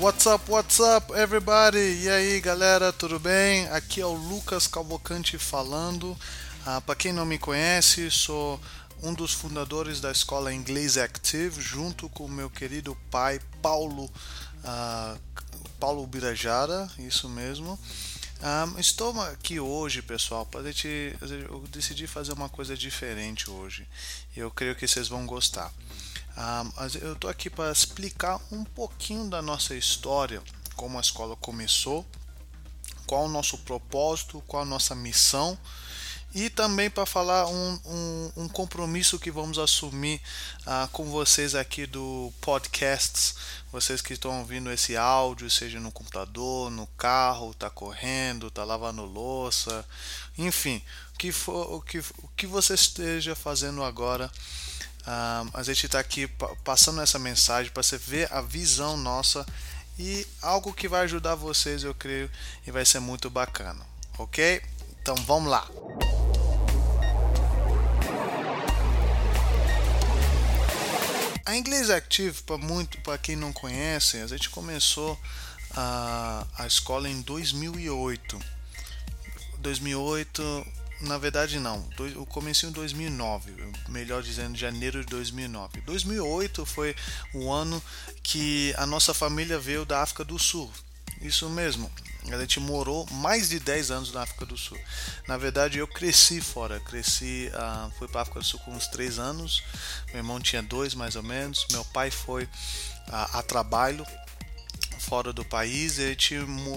What's up, what's up, everybody? E aí, galera, tudo bem? Aqui é o Lucas Calvocante falando. Ah, Para quem não me conhece, sou um dos fundadores da escola Inglês Active, junto com o meu querido pai Paulo ah, Paulo Birajara, isso mesmo. Um, estou aqui hoje, pessoal, para gente, eu decidi fazer uma coisa diferente hoje. Eu creio que vocês vão gostar. Um, eu estou aqui para explicar um pouquinho da nossa história, como a escola começou, qual o nosso propósito, qual a nossa missão e também para falar um, um, um, compromisso que vamos assumir uh, com vocês aqui do podcasts, vocês que estão ouvindo esse áudio, seja no computador, no carro, tá correndo, tá lavando louça, enfim, o que for, o que, o que você esteja fazendo agora, uh, a gente está aqui passando essa mensagem para você ver a visão nossa e algo que vai ajudar vocês, eu creio, e vai ser muito bacana, ok? Então vamos lá. A Inglês Active, para muito, para quem não conhece, a gente começou a, a escola em 2008. 2008, na verdade não, o comecei em 2009, melhor dizendo, janeiro de 2009. 2008 foi o ano que a nossa família veio da África do Sul. Isso mesmo. A gente morou mais de 10 anos na África do Sul. Na verdade, eu cresci fora. Cresci, uh, fui para a África do Sul com uns 3 anos. Meu irmão tinha dois mais ou menos. Meu pai foi uh, a trabalho fora do país. A gente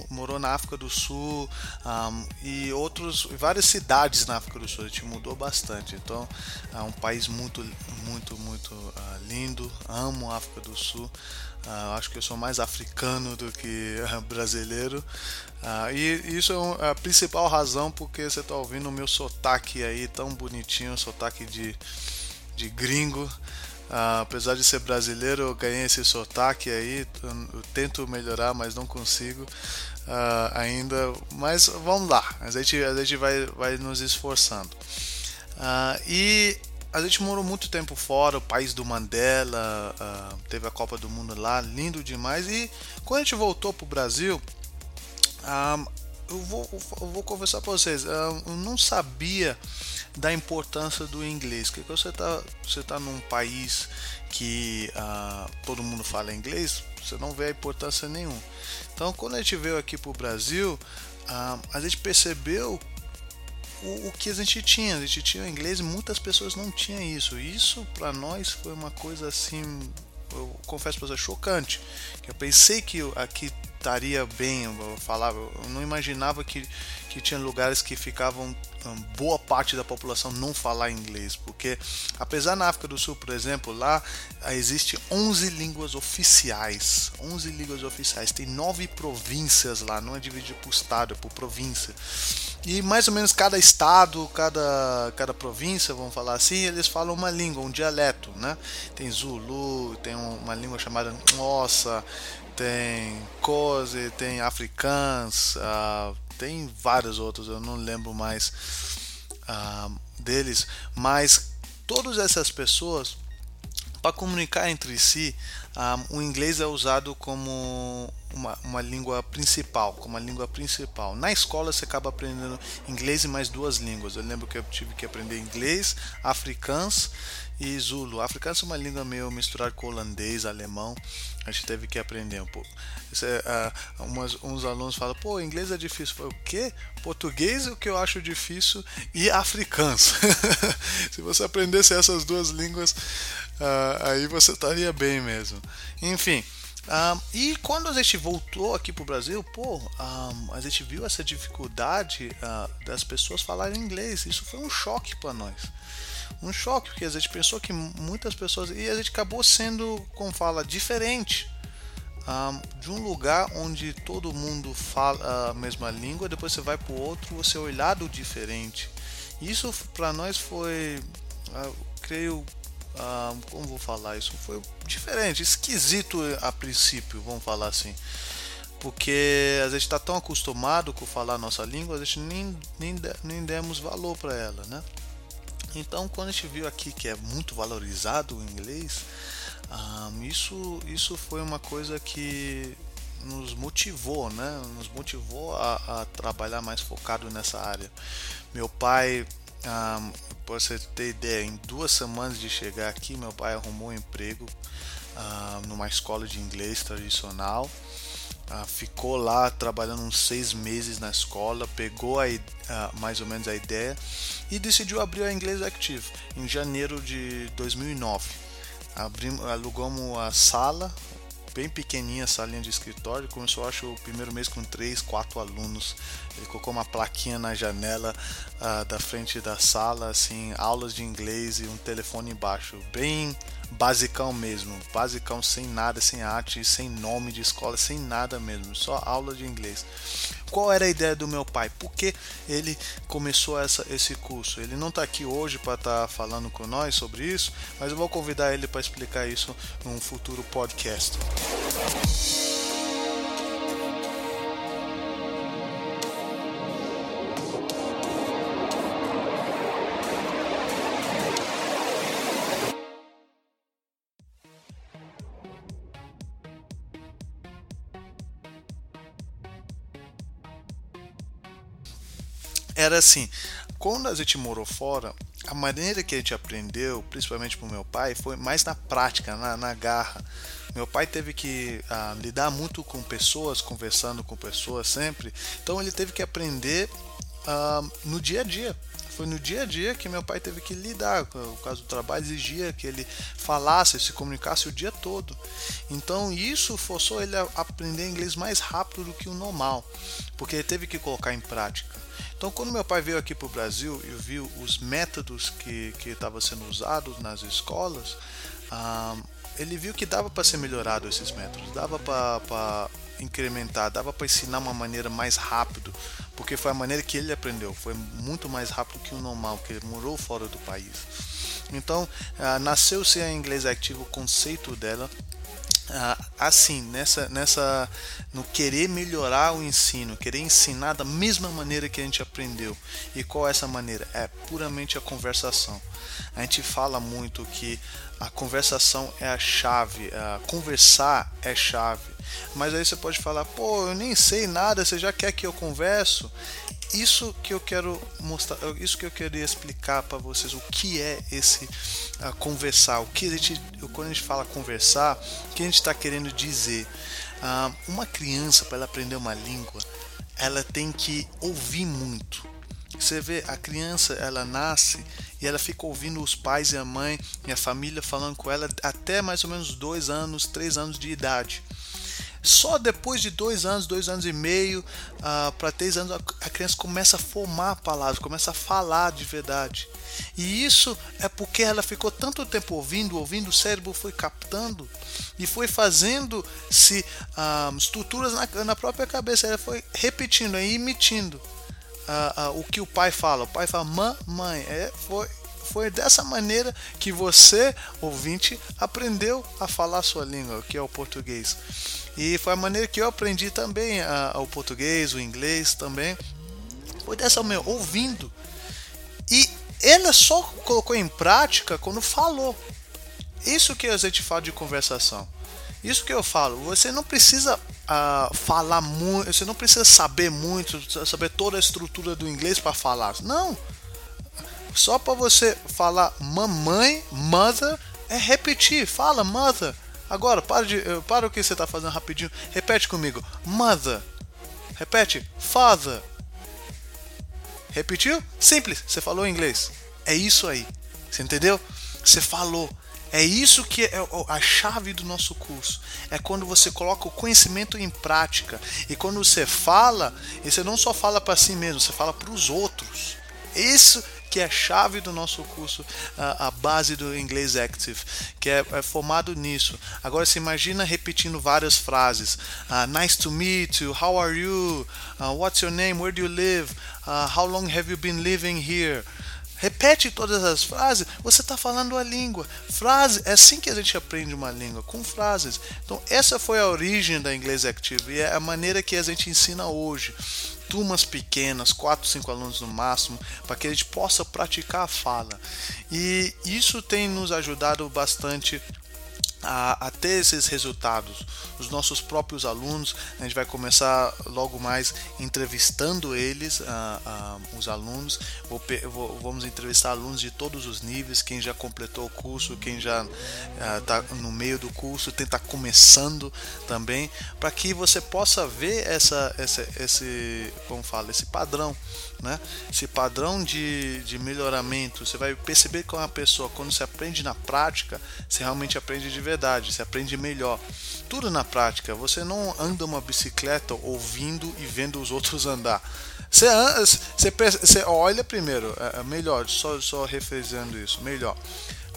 morou na África do Sul um, e outros, várias cidades na África do Sul. A gente mudou bastante. Então, é um país muito, muito, muito uh, lindo. Amo a África do Sul. Uh, acho que eu sou mais africano do que uh, brasileiro. Uh, e isso é a principal razão porque você está ouvindo o meu sotaque aí tão bonitinho, sotaque de, de gringo. Apesar de ser brasileiro, eu ganhei esse sotaque aí. Eu tento melhorar, mas não consigo ainda. Mas vamos lá, a gente, a gente vai, vai nos esforçando. e a gente morou muito tempo fora, o país do Mandela, teve a Copa do Mundo lá, lindo demais. E quando a gente voltou pro Brasil, eu, vou, eu vou conversar para vocês, uh, eu não sabia da importância do inglês, porque você está você tá num país que todo mundo fala inglês, você não vê a importância nenhuma. Então, quando a gente veio aqui pro Brasil, a gente percebeu o, o, que a gente tinha. A gente tinha o inglês e muitas pessoas não tinham isso. Isso para nós foi uma coisa assim, eu confesso para você, chocante. Eu pensei que aqui estaria bem, eu falava, eu não imaginava que, que tinha lugares que ficavam boa parte da população não falar inglês, porque apesar na África do Sul, por exemplo, lá existe 11 línguas oficiais, 11 línguas oficiais, tem nove províncias lá, não é dividido por estado, é por província. E mais ou menos cada estado, cada, cada província, vamos falar assim, eles falam uma língua, um dialeto, né? Tem Zulu, tem uma língua chamada Nossa, tem Koze, tem Afrikaans, uh, tem vários outros, eu não lembro mais uh, deles, mas todas essas pessoas, para comunicar entre si, um, o inglês é usado como uma, uma língua principal, como uma língua principal. Na escola você acaba aprendendo inglês e mais duas línguas. Eu lembro que eu tive que aprender inglês, africans e Zulu. Africano é uma língua meio misturada com holandês, alemão. A gente teve que aprender um pouco. É, uh, umas, uns alunos falam, pô, inglês é difícil. Falei, o quê? Português é o que eu acho difícil e africans. Se você aprendesse essas duas línguas, uh, aí você estaria bem mesmo. Enfim. Um, e quando a gente voltou aqui para o Brasil, pô, um, a gente viu essa dificuldade uh, das pessoas falarem inglês. Isso foi um choque para nós um choque, porque a gente pensou que muitas pessoas. E a gente acabou sendo, como fala, diferente. Um, de um lugar onde todo mundo fala a mesma língua, depois você vai para o outro, você é olhado diferente. Isso para nós foi, uh, creio, uh, como vou falar isso? Foi diferente, esquisito a princípio, vamos falar assim. porque a gente está tão acostumado com falar a nossa língua, a gente nem, nem, nem demos valor para ela, né? Então, quando a gente viu aqui que é muito valorizado o inglês, um, isso, isso foi uma coisa que nos motivou, né? Nos motivou a, a trabalhar mais focado nessa área. Meu pai, um, para você ter ideia, em duas semanas de chegar aqui, meu pai arrumou um emprego uh, numa escola de inglês tradicional. Uh, ficou lá trabalhando uns seis meses na escola, pegou a, uh, mais ou menos a ideia e decidiu abrir a Inglês Active em janeiro de 2009. Abrimos, alugamos a sala, bem pequenininha, salinha de escritório. Começou, acho, o primeiro mês com três, quatro alunos. Ele colocou uma plaquinha na janela uh, da frente da sala, assim, aulas de inglês e um telefone embaixo, bem basicão mesmo, basicão sem nada, sem arte, sem nome de escola, sem nada mesmo, só aula de inglês. Qual era a ideia do meu pai? Por que ele começou essa, esse curso? Ele não está aqui hoje para estar tá falando com nós sobre isso, mas eu vou convidar ele para explicar isso num futuro podcast. Era assim, quando a gente morou fora, a maneira que a gente aprendeu, principalmente pro meu pai, foi mais na prática, na, na garra. Meu pai teve que ah, lidar muito com pessoas, conversando com pessoas sempre, então ele teve que aprender ah, no dia a dia. Foi no dia a dia que meu pai teve que lidar. O caso do trabalho exigia que ele falasse, se comunicasse o dia todo. Então isso forçou ele a aprender inglês mais rápido do que o normal, porque ele teve que colocar em prática. Então, quando meu pai veio aqui para o Brasil e viu os métodos que estavam sendo usados nas escolas, ah, ele viu que dava para ser melhorado esses métodos, dava para incrementar, dava para ensinar uma maneira mais rápido, porque foi a maneira que ele aprendeu, foi muito mais rápido que o normal, porque ele morou fora do país. Então, ah, nasceu-se a Inglês Active, o conceito dela assim, nessa, nessa, no querer melhorar o ensino, querer ensinar da mesma maneira que a gente aprendeu. E qual é essa maneira? É puramente a conversação. A gente fala muito que a conversação é a chave, a conversar é chave. Mas aí você pode falar, pô, eu nem sei nada, você já quer que eu converso? Isso que eu quero mostrar, isso que eu queria explicar para vocês, o que é esse uh, conversar, o que a gente, quando a gente fala conversar, o que a gente está querendo dizer. Uh, uma criança para ela aprender uma língua, ela tem que ouvir muito. Você vê, a criança ela nasce e ela fica ouvindo os pais e a mãe e a família falando com ela até mais ou menos dois anos, três anos de idade. Só depois de dois anos, dois anos e meio, uh, para três anos, a criança começa a formar palavras, começa a falar de verdade. E isso é porque ela ficou tanto tempo ouvindo, ouvindo, o cérebro foi captando e foi fazendo se uh, estruturas na, na, própria cabeça. Ela foi repetindo, e emitindo uh, o que o pai fala. O pai fala mamãe. É, foi, foi dessa maneira que você, ouvinte, aprendeu a falar a sua língua, que é o português. E foi a maneira que eu aprendi também a, o português, o inglês também. Foi dessa maneira, ouvindo. E ela só colocou em prática quando falou. Isso que a gente fala de conversação. Isso que eu falo, você não precisa uh, falar muito, você não precisa saber muito, saber toda a estrutura do inglês para falar. Não. Só para você falar mamãe, mother, é repetir. Fala mother, Agora, para, de, eh, para o que você está fazendo rapidinho. Repete comigo. Mother. Repete. Father. Repetiu? Simples. Você falou em inglês. É isso aí. Você entendeu? Você falou. É isso que é a chave do nosso curso. É quando você coloca o conhecimento em prática. E quando você fala, você não só fala para si mesmo, você fala para os outros. Isso que é a chave do nosso curso, a, a base do inglês Active, que é, é, formado nisso. Agora se imagina repetindo várias frases: uh, Nice to meet you, how are you, uh, what's your name, where do you live, uh, how long have you been living here. repete todas as frases, você está falando a língua. Frase, é assim que a gente aprende uma língua, com frases. Então, essa foi a origem da Inglês Active e é a maneira que a gente ensina hoje. Turmas pequenas, 4, 5 alunos no máximo, para que a gente possa praticar a fala. E isso tem nos ajudado bastante a, a, ter esses resultados. Os nossos próprios alunos, a gente vai começar logo mais entrevistando eles, os alunos. Vou, vou, vamos entrevistar alunos de todos os níveis, quem já completou o curso, quem já está no meio do curso, quem está começando também, para que você possa ver essa, essa, esse, como fala, esse padrão né? Esse padrão de, de melhoramento, você vai perceber com a pessoa, quando você aprende na prática, você realmente aprende de verdade, você aprende melhor. Tudo na prática, você não anda uma bicicleta ouvindo e vendo os outros andar. Você, você, você olha primeiro, é, é melhor, só, só isso, melhor.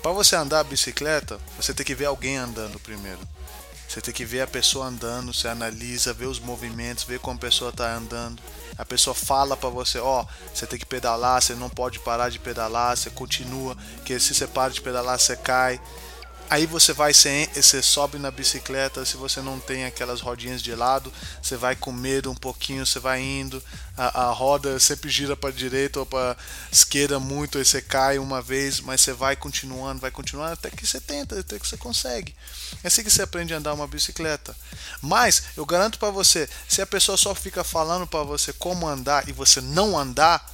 Para você andar a bicicleta, você tem que ver alguém andando primeiro. Você tem que ver a pessoa andando, você analisa, vê os movimentos, vê como a pessoa está andando a pessoa fala para você, ó, oh, você tem que pedalar, você não pode parar de pedalar, você continua, que se você para de pedalar, você cai. Aí você vai, você, você sobe na bicicleta, se você não tem aquelas rodinhas de lado, você vai com medo um pouquinho, você vai indo, a, a roda sempre gira para direita ou para esquerda muito, aí você cai uma vez, mas você vai continuando, vai continuando até que você tenta, até que você consegue. É assim que você aprende a andar uma bicicleta. Mas eu garanto para você, se a pessoa só fica falando para você como andar e você não andar,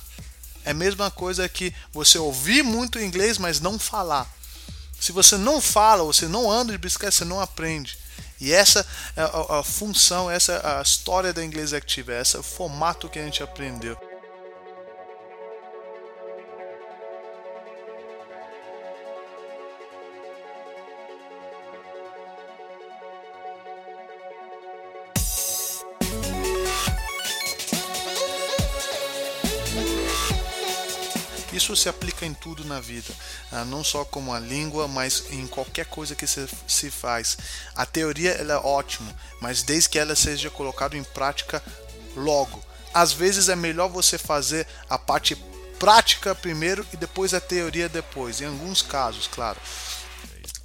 é a mesma coisa que você ouvir muito inglês, mas não falar. Se você não fala, você não anda de bicicleta, você não aprende. E essa é a, a função, essa é a história da Inglês Active, esse é o formato que a gente aprendeu. Isso se aplica em tudo na vida, ah, não só como a língua, mas em qualquer coisa que se faz. A teoria ela é ótima, mas desde que ela seja colocada em prática logo. Às vezes é melhor você fazer a parte prática primeiro e depois a teoria depois, em alguns casos, claro.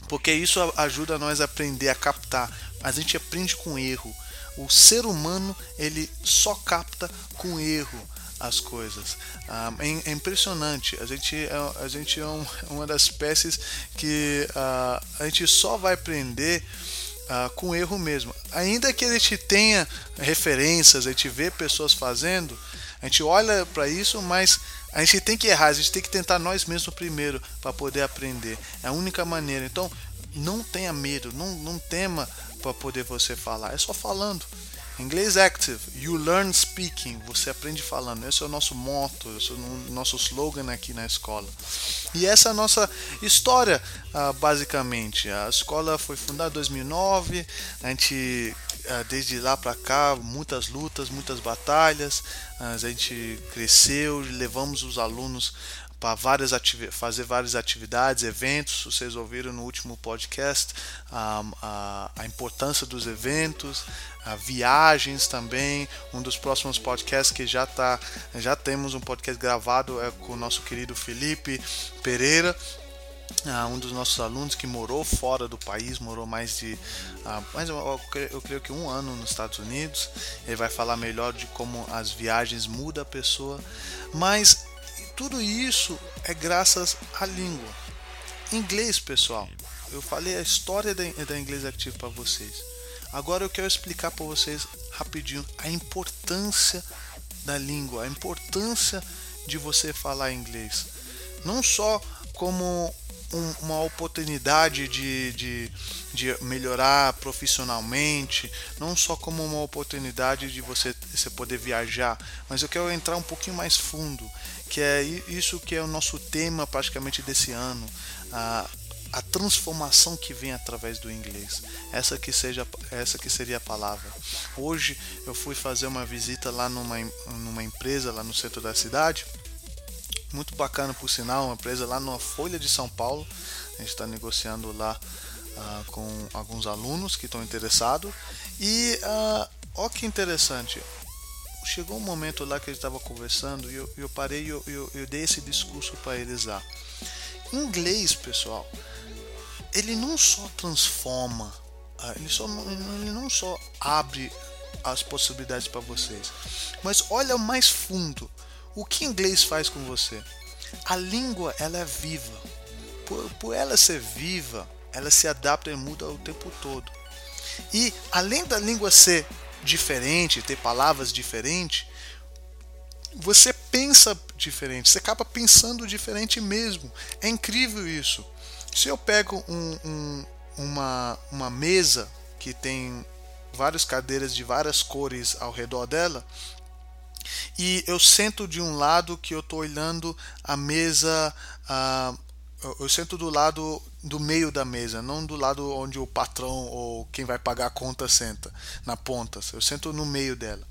Porque isso ajuda nós a aprender a captar. A gente aprende com erro. O ser humano ele só capta com erro as coisas. Ah, é, é, impressionante. A gente é, a gente é um, uma das espécies que uh, a gente só vai aprender uh, com erro mesmo. Ainda que a gente tenha referências, a gente vê pessoas fazendo, a gente olha para isso, mas a gente tem que errar, a gente tem que tentar nós mesmos primeiro para poder aprender. É a única maneira. Então, não tenha medo, não, não tema para poder você falar. É só falando. Inglês Active, you learn speaking, você aprende falando. Esse é o nosso motto, esse é o nosso slogan aqui na escola. E essa é a nossa história, ah, basicamente. A escola foi fundada em 2009, a gente ah, desde lá para cá, muitas lutas, muitas batalhas, a gente cresceu, levamos os alunos para várias fazer várias atividades, eventos. Vocês ouviram no último podcast a, a, a importância dos eventos, viagens também. Um dos próximos podcasts que já tá, já temos um podcast gravado é com o nosso querido Felipe Pereira. Uh, um dos nossos alunos que morou fora do país, morou mais de, uh, mais, eu, eu, creio que um ano nos Estados Unidos. Ele vai falar melhor de como as viagens mudam a pessoa, mas tudo isso é graças à língua. Inglês, pessoal. Eu falei a história da, da Inglês Active para vocês. Agora eu quero explicar para vocês rapidinho a importância da língua, a importância de você falar inglês. Não só como um, uma oportunidade de, de, de, melhorar profissionalmente, não só como uma oportunidade de você, você poder viajar, mas eu quero entrar um pouquinho mais fundo que é isso que é o nosso tema praticamente desse ano, a, a transformação que vem através do inglês. Essa que seja essa que seria a palavra. Hoje eu fui fazer uma visita lá numa, numa empresa lá no centro da cidade. Muito bacana por sinal, uma empresa lá na Folha de São Paulo. A gente está negociando lá uh, com alguns alunos que estão interessados. E uh, ó que interessante, chegou um momento lá que ele estava conversando e eu, eu parei e eu, eu, eu dei esse discurso para eles lá. Inglês, pessoal, ele não só transforma, ah, ele, só, ele não só abre as possibilidades para vocês, mas olha mais fundo. O que inglês faz com você? A língua ela é viva. Por, por ela ser viva, ela se adapta e muda o tempo todo. E além da língua ser diferente, ter palavras diferentes, você pensa diferente, você acaba pensando diferente mesmo. É incrível isso. Se eu pego um, um, uma, uma mesa que tem várias cadeiras de várias cores ao redor dela, e eu sento de um lado que eu estou olhando a mesa, uh, eu sento do lado do meio da mesa, não do lado onde o patrão ou quem vai pagar a conta senta, na ponta. Eu sento no meio dela.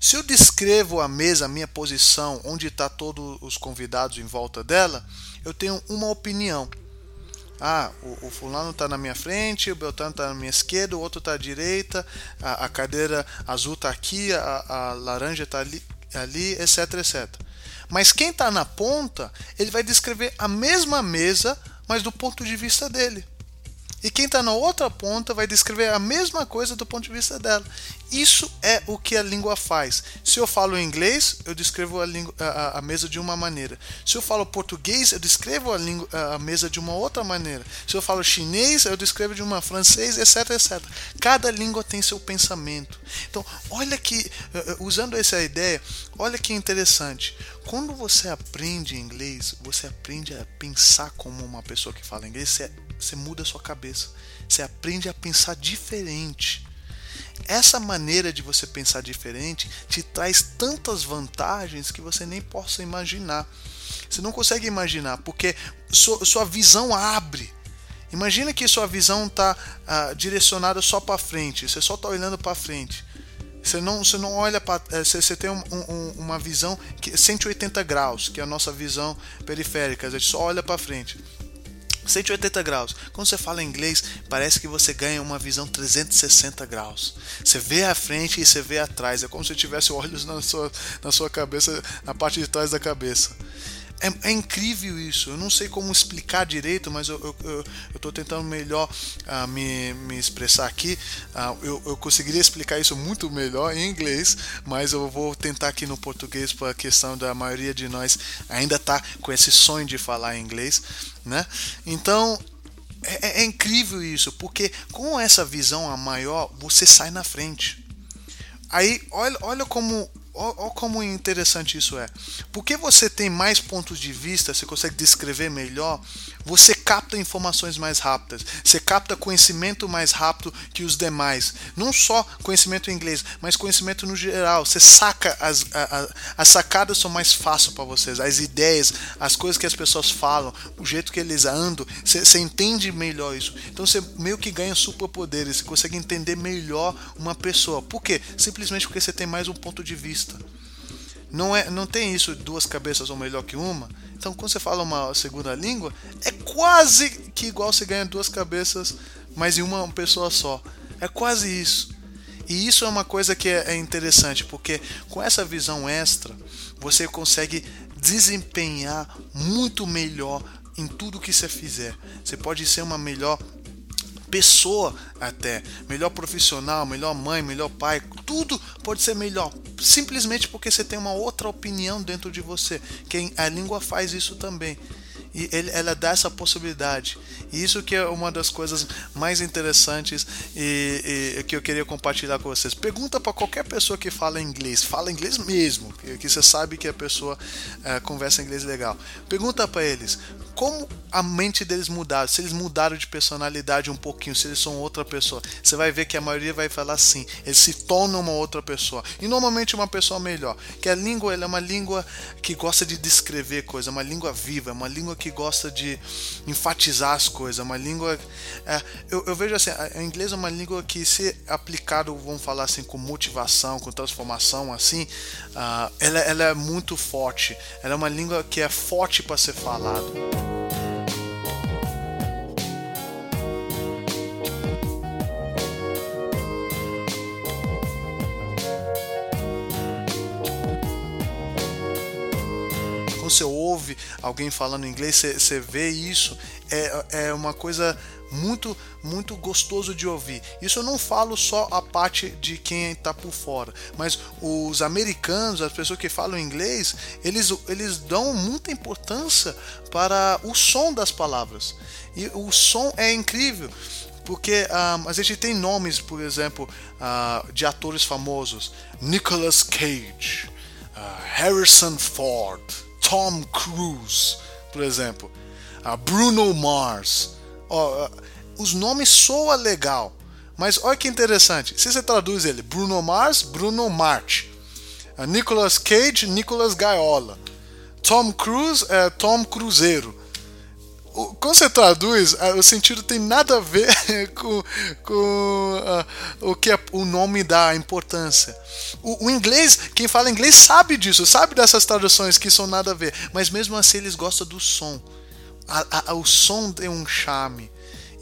Se eu descrevo a mesa, a minha posição, onde está todos os convidados em volta dela, eu tenho uma opinião. Ah, o, o fulano está na minha frente, o Beltrano está na minha esquerda, o outro está à direita, a, a cadeira azul está aqui, a, a laranja está ali, ali, etc, etc. Mas quem está na ponta, ele vai descrever a mesma mesa, mas do ponto de vista dele. E quem está na outra ponta vai descrever a mesma coisa do ponto de vista dela. Isso é o que a língua faz. Se eu falo inglês, eu descrevo a, a, a mesa de uma maneira. Se eu falo português, eu descrevo a, a mesa de uma outra maneira. Se eu falo chinês, eu descrevo de uma francês, etc, etc. Cada língua tem seu pensamento. Então, olha que, eh, eh, usando essa ideia, olha que interessante. Quando você aprende inglês, você aprende a pensar como uma pessoa que fala inglês, você, você muda a sua cabeça. Você aprende a pensar diferente. Essa maneira de você pensar diferente te traz tantas vantagens que você nem possa imaginar. Você não consegue imaginar, porque sua, sua visão abre. Imagina que sua visão está ah, direcionada só para frente, você só está olhando para frente. Você não, você não olha para. Eh, você, você tem um, um, uma visão que 180 graus, que é a nossa visão periférica. A gente só olha para frente. 180 graus. Quando você fala inglês, parece que você ganha uma visão 360 graus. Você vê a frente e você vê atrás. É como se tivesse olhos na sua, na sua cabeça, na parte de trás da cabeça. É, é, incrível isso. Eu não sei como explicar direito, mas eu estou tentando melhor uh, me, me expressar aqui. Uh, eu, eu conseguiria explicar isso muito melhor em inglês, mas eu vou tentar aqui no português por a questão da maioria de nós ainda tá com esse sonho de falar inglês, né? Então é, é incrível isso, porque com essa visão a maior você sai na frente. Aí olha, olha como Olha como interessante isso é. Porque você tem mais pontos de vista, você consegue descrever melhor, você capta informações mais rápidas, você capta conhecimento mais rápido que os demais. Não só conhecimento em inglês, mas conhecimento no geral. Você saca, as, a, a, as sacadas são mais fáceis para vocês, as ideias, as coisas que as pessoas falam, o jeito que eles andam, você, você entende melhor isso. Então você meio que ganha superpoderes, você consegue entender melhor uma pessoa. Por quê? Simplesmente porque você tem mais um ponto de vista. Não, é, não tem isso, duas cabeças são melhor que uma. Então, quando você fala uma segunda língua, é quase que igual você ganha duas cabeças, mas em uma pessoa só. É quase isso. E isso é uma coisa que é, é interessante, porque com essa visão extra, você consegue desempenhar muito melhor em tudo que você fizer. Você pode ser uma melhor pessoa até, melhor profissional, melhor mãe, melhor pai, tudo pode ser melhor, simplesmente porque você tem uma outra opinião dentro de você. Que a língua faz isso também. E ele, ela dá essa possibilidade. E isso que é uma das coisas mais interessantes e, e que eu queria compartilhar com vocês. Pergunta para qualquer pessoa que fala inglês, fala inglês mesmo, que, que você sabe que a pessoa é, conversa inglês legal. Pergunta para eles como a mente deles mudaram, se eles mudaram de personalidade um pouquinho, se eles são outra pessoa. Você vai ver que a maioria vai falar assim, eles se tornam uma outra pessoa. E normalmente uma pessoa melhor. Que a língua é uma língua que gosta de descrever coisas, é uma língua viva, é uma língua que gosta de enfatizar as coisas, uma língua. É, eu, eu, vejo assim, a, inglês é uma língua que, se aplicado, vamos falar assim, com motivação, com transformação, assim, uh, ela, ela é muito forte. Ela é uma língua que é forte para ser falado. Alguém falando inglês, você vê isso, é, é uma coisa muito muito gostoso de ouvir. Isso eu não falo só a parte de quem está por fora, mas os americanos, as pessoas que falam inglês, eles, eles dão muita importância para o som das palavras. E o som é incrível porque um, ah, a gente tem nomes, por exemplo, uh, de atores famosos: Nicolas Cage, uh, Harrison Ford, Tom Cruise, por exemplo, uh, Bruno Mars. os nomes soam legal, mas olha que interessante. Se você traduz ele, Bruno Mars, Bruno Marte, Nicolas Cage, Nicolas Gaiola, Tom Cruise, é Tom Cruzeiro quando você traduz, o sentido tem nada a ver com, com uh, o que é, o nome dá, a importância. O, o, inglês, quem fala inglês sabe disso, sabe dessas traduções que são nada a ver, mas mesmo assim eles gostam do som. A, a, o som tem um charme.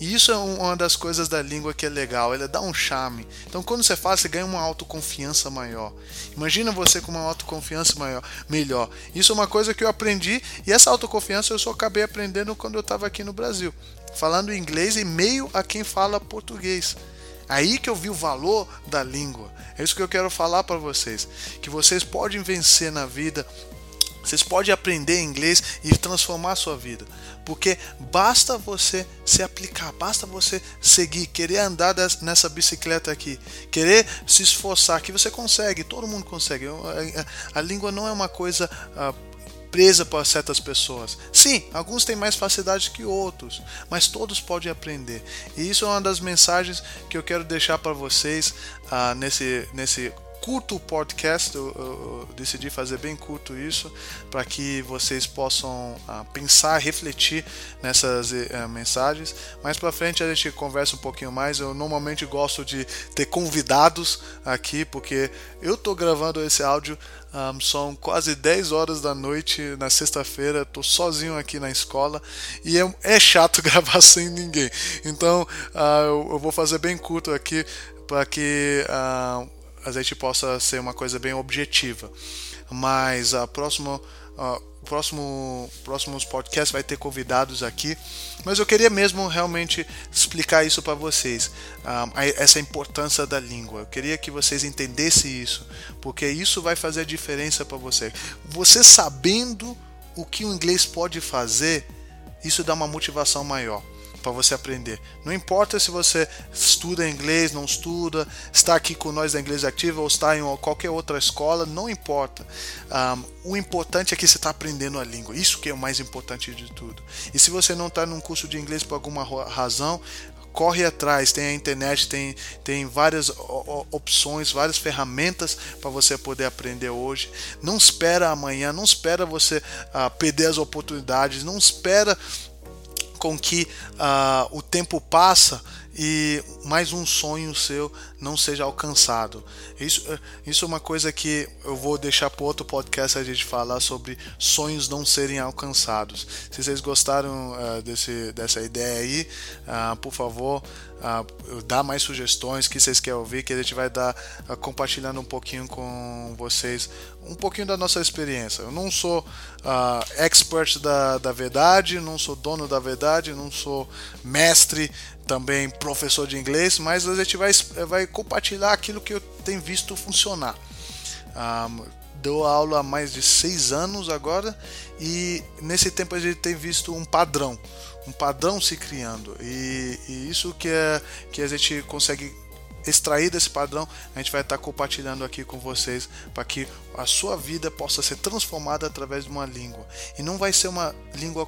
E isso é uma das coisas da língua que é legal, ela dá um charme. Então quando você fala, você ganha uma autoconfiança maior. Imagina você com uma autoconfiança maior, melhor. Isso é uma coisa que eu aprendi e essa autoconfiança eu só acabei aprendendo quando eu estava aqui no Brasil, falando inglês e meio a quem fala português. Aí que eu vi o valor da língua. É isso que eu quero falar para vocês, que vocês podem vencer na vida vocês podem aprender inglês e transformar a sua vida. Porque basta você se aplicar, basta você seguir, querer andar nessa bicicleta aqui, querer se esforçar, que você consegue, todo mundo consegue. A, língua não é uma coisa ah, presa para certas pessoas. Sim, alguns têm mais facilidade que outros, mas todos podem aprender. E isso é uma das mensagens que eu quero deixar para vocês uh, nesse, nesse curto o podcast, eu, eu, decidi fazer bem curto isso, para que vocês possam uh, pensar, refletir nessas uh, mensagens. Mais para frente a gente conversa um pouquinho mais. Eu normalmente gosto de ter convidados aqui, porque eu estou gravando esse áudio. Um, ah, são quase 10 horas da noite na sexta-feira, estou sozinho aqui na escola e é, é chato gravar sem ninguém. Então uh, eu, eu, vou fazer bem curto aqui para que uh, a gente possa ser uma coisa bem objetiva. Mas a próxima, uh, próximo, próximos podcasts vai ter convidados aqui. Mas eu queria mesmo realmente explicar isso para vocês, essa importância da língua. Eu queria que vocês entendessem isso, porque isso vai fazer a diferença para você. Você sabendo o que o inglês pode fazer, isso dá uma motivação maior para você aprender. Não importa se você estuda inglês, não estuda, está aqui com nós da Inglês Ativa ou está em qualquer outra escola, não importa. Um, o importante é que você está aprendendo a língua. Isso que é o mais importante de tudo. E se você não está num curso de inglês por alguma razão, corre atrás, tem a internet, tem, tem várias opções, várias ferramentas para você poder aprender hoje. Não espera amanhã, não espera você uh, perder as oportunidades, não espera com que uh, o tempo passa e mais um sonho seu não seja alcançado. Isso, isso é uma coisa que eu vou deixar para outro podcast a gente falar sobre sonhos não serem alcançados. Se vocês gostaram uh, desse, dessa ideia aí, uh, por favor, uh, dá mais sugestões que vocês querem ouvir, que a gente vai dar uh, compartilhando um pouquinho com vocês um pouquinho da nossa experiência. Eu não sou expert da, da verdade, não sou dono da verdade, não sou mestre, também professor de inglês, mas a gente vai, vai compartilhar aquilo que eu tenho visto funcionar. Um, dou aula há mais de seis anos agora e nesse tempo a gente tem visto um padrão, um padrão se criando e, e isso que é que a gente consegue extrair desse padrão, a gente vai estar compartilhando aqui com vocês para que a sua vida possa ser transformada através de uma língua. E não vai ser uma língua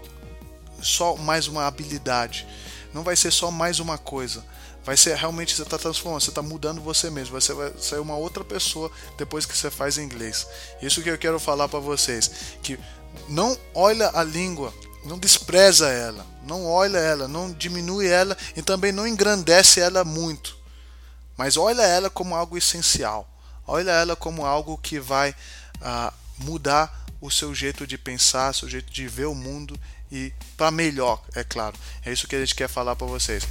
só mais uma habilidade, não vai ser só mais uma coisa. Vai ser realmente você está transformando, você está mudando você mesmo. Você vai ser uma outra pessoa depois que você faz inglês. Isso que eu quero falar para vocês, que não olha a língua não despreza ela, não olha ela, não diminui ela e também não engrandece ela muito. Mas olha ela como algo essencial. Olha ela como algo que vai ah, mudar o seu jeito de pensar, seu jeito de ver o mundo e para melhor, é claro. É isso que a gente quer falar para vocês.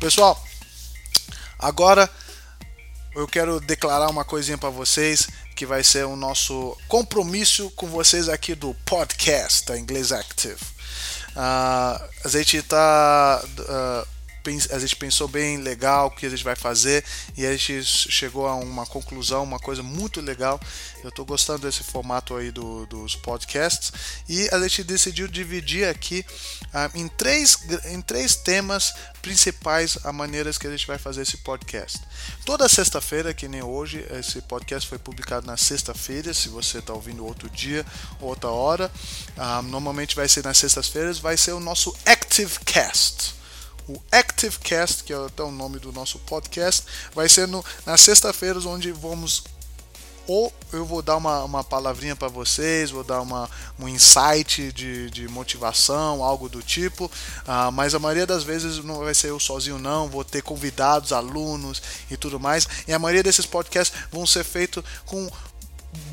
Pessoal, agora eu quero declarar uma coisinha para vocês que vai ser o nosso compromisso com vocês aqui do podcast da Inglês Active. Uh, a gente está uh, a gente pensou bem legal o que a gente vai fazer e a gente chegou a uma conclusão, uma coisa muito legal. Eu estou gostando desse formato aí do, dos podcasts e a gente decidiu dividir aqui uh, em, três, em três temas principais a maneiras que a gente vai fazer esse podcast. Toda sexta-feira, que nem hoje, esse podcast foi publicado na sexta-feira. Se você está ouvindo outro dia, outra hora, uh, normalmente vai ser nas sextas-feiras, vai ser o nosso Active Cast o ActiveCast, que é até o nome do nosso podcast, vai ser no, nas sextas-feiras, onde vamos ou eu vou dar uma, uma palavrinha para vocês, vou dar uma, um insight de, de motivação, algo do tipo, uh, mas a maioria das vezes não vai ser eu sozinho, não, vou ter convidados, alunos e tudo mais, e a maioria desses podcasts vão ser feitos com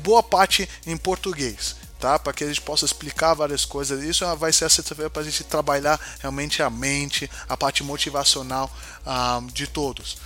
boa parte em português tá? Para que a gente possa explicar várias coisas. Isso vai ser a sexta-feira para a gente trabalhar realmente a mente, a parte motivacional ah, de todos.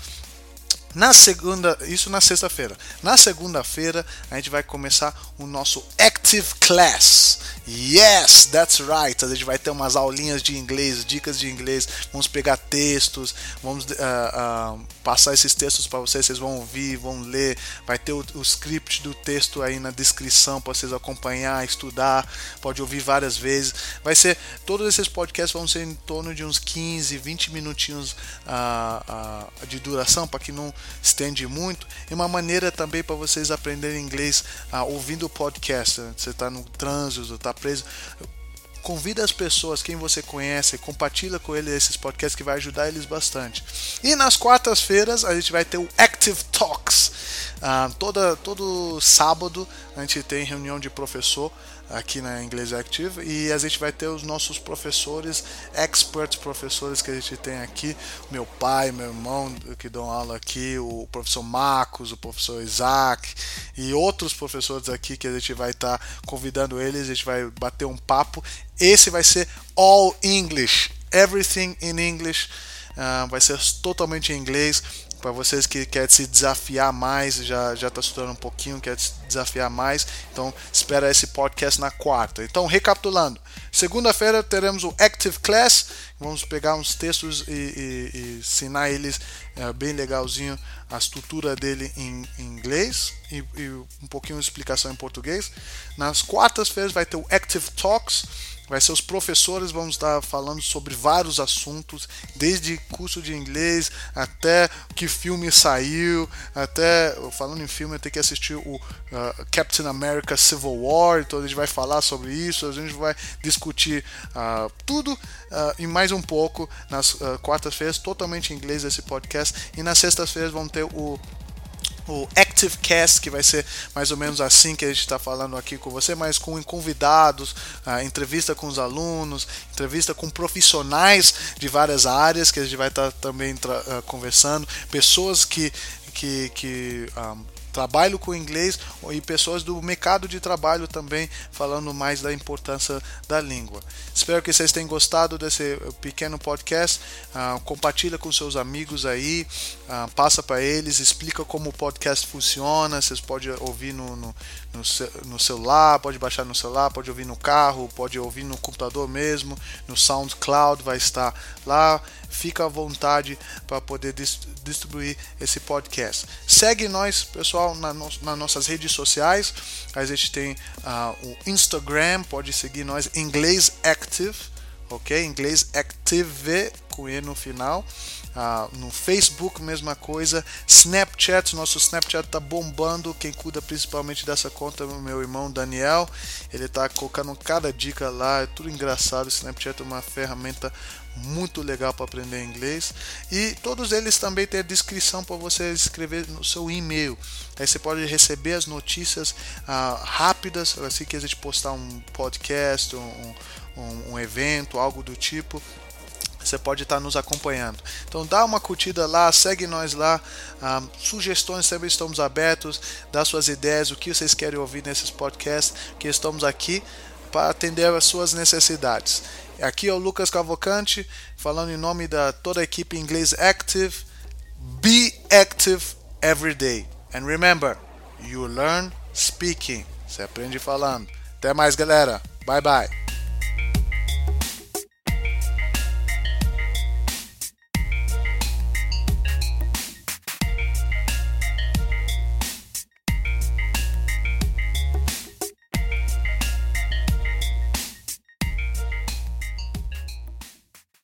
Na segunda, isso na sexta-feira. Na segunda-feira a gente vai começar o nosso Active Class. Yes, that's right. A gente vai ter umas aulinhas de inglês, dicas de inglês. Vamos pegar textos, vamos uh, uh, passar esses textos para vocês. Vocês vão ouvir, vão ler. Vai ter o, o script do texto aí na descrição para vocês acompanhar, estudar. Pode ouvir várias vezes. Vai ser todos esses podcasts vão ser em torno de uns 15, 20 minutinhos uh, de duração para que não estende muito. E uma maneira também para vocês aprenderem inglês ah, ouvindo o podcast. Você está no trânsito, está preso. Convida as pessoas, quem você conhece, compartilha com eles esses podcasts que vai ajudar eles bastante. E nas quartas-feiras a gente vai ter o Active Talks. Ah, toda, todo sábado a gente tem reunião de professor aqui na Inglês Active e a gente vai ter os nossos professores, experts professores que a gente tem aqui, meu pai, meu irmão que dão aula aqui, o professor Marcos, o professor Isaac e outros professores aqui que a gente vai estar tá convidando eles, a gente vai bater um papo. Esse vai ser all English, everything in English. Uh, vai ser totalmente em inglês para vocês que querem se desafiar mais, já já está estudando um pouquinho, quer se desafiar mais, então espera esse podcast na quarta. Então, recapitulando, segunda-feira teremos o Active Class, vamos pegar uns textos e, e, e ensinar eles é, bem legalzinho a estrutura dele em, em inglês e, e um pouquinho de explicação em português. Nas quartas-feiras vai ter o Active Talks vai ser os professores, vamos estar falando sobre vários assuntos, desde curso de inglês até que filme saiu, até falando em filme, eu tenho que assistir o uh, Captain America Civil War, então a gente vai falar sobre isso, a gente vai discutir uh, tudo uh, e mais um pouco nas quartas-feiras, totalmente em inglês esse podcast, e nas sextas-feiras vamos ter o o Active Cast, que vai ser mais ou menos assim que a gente está falando aqui com você, mas com convidados, uh, entrevista com os alunos, entrevista com profissionais de várias áreas que a gente vai estar tá também uh, conversando, pessoas que, que, que um, ah, trabalho com inglês e pessoas do mercado de trabalho também falando mais da importância da língua. Espero que vocês tenham gostado desse pequeno podcast. Uh, compartilha com seus amigos aí, uh, passa para eles, explica como o podcast funciona. Vocês podem ouvir no, no, no, no celular, pode baixar no celular, pode ouvir no carro, pode ouvir no computador mesmo, no SoundCloud vai estar lá fica à vontade para poder distribuir esse podcast. Segue nós, pessoal, na no, nas nossas redes sociais. A gente tem uh, o Instagram, pode seguir nós, Inglês Active, ok? Inglês Active com E no final. Ah, no Facebook, mesma coisa. Snapchat, nosso Snapchat tá bombando. Quem cuida principalmente dessa conta é o meu irmão Daniel. Ele tá colocando cada dica lá, é tudo engraçado. O Snapchat é uma ferramenta muito legal para aprender inglês. E todos eles também têm a descrição para você escrever no seu e-mail. Aí você pode receber as notícias ah, rápidas, assim que a gente postar um podcast, um, um, um evento, algo do tipo você pode estar nos acompanhando. Então dá uma curtida lá, segue nós lá. Um, sugestões sempre estamos abertos, dá suas ideias, o que vocês querem ouvir nesses podcasts, que estamos aqui para atender às suas necessidades. Aqui é o Lucas Cavalcante, falando em nome da toda a equipe inglês Active. Be active every day. And remember, you learn speaking. Você aprende falando. Até mais, galera. Bye bye.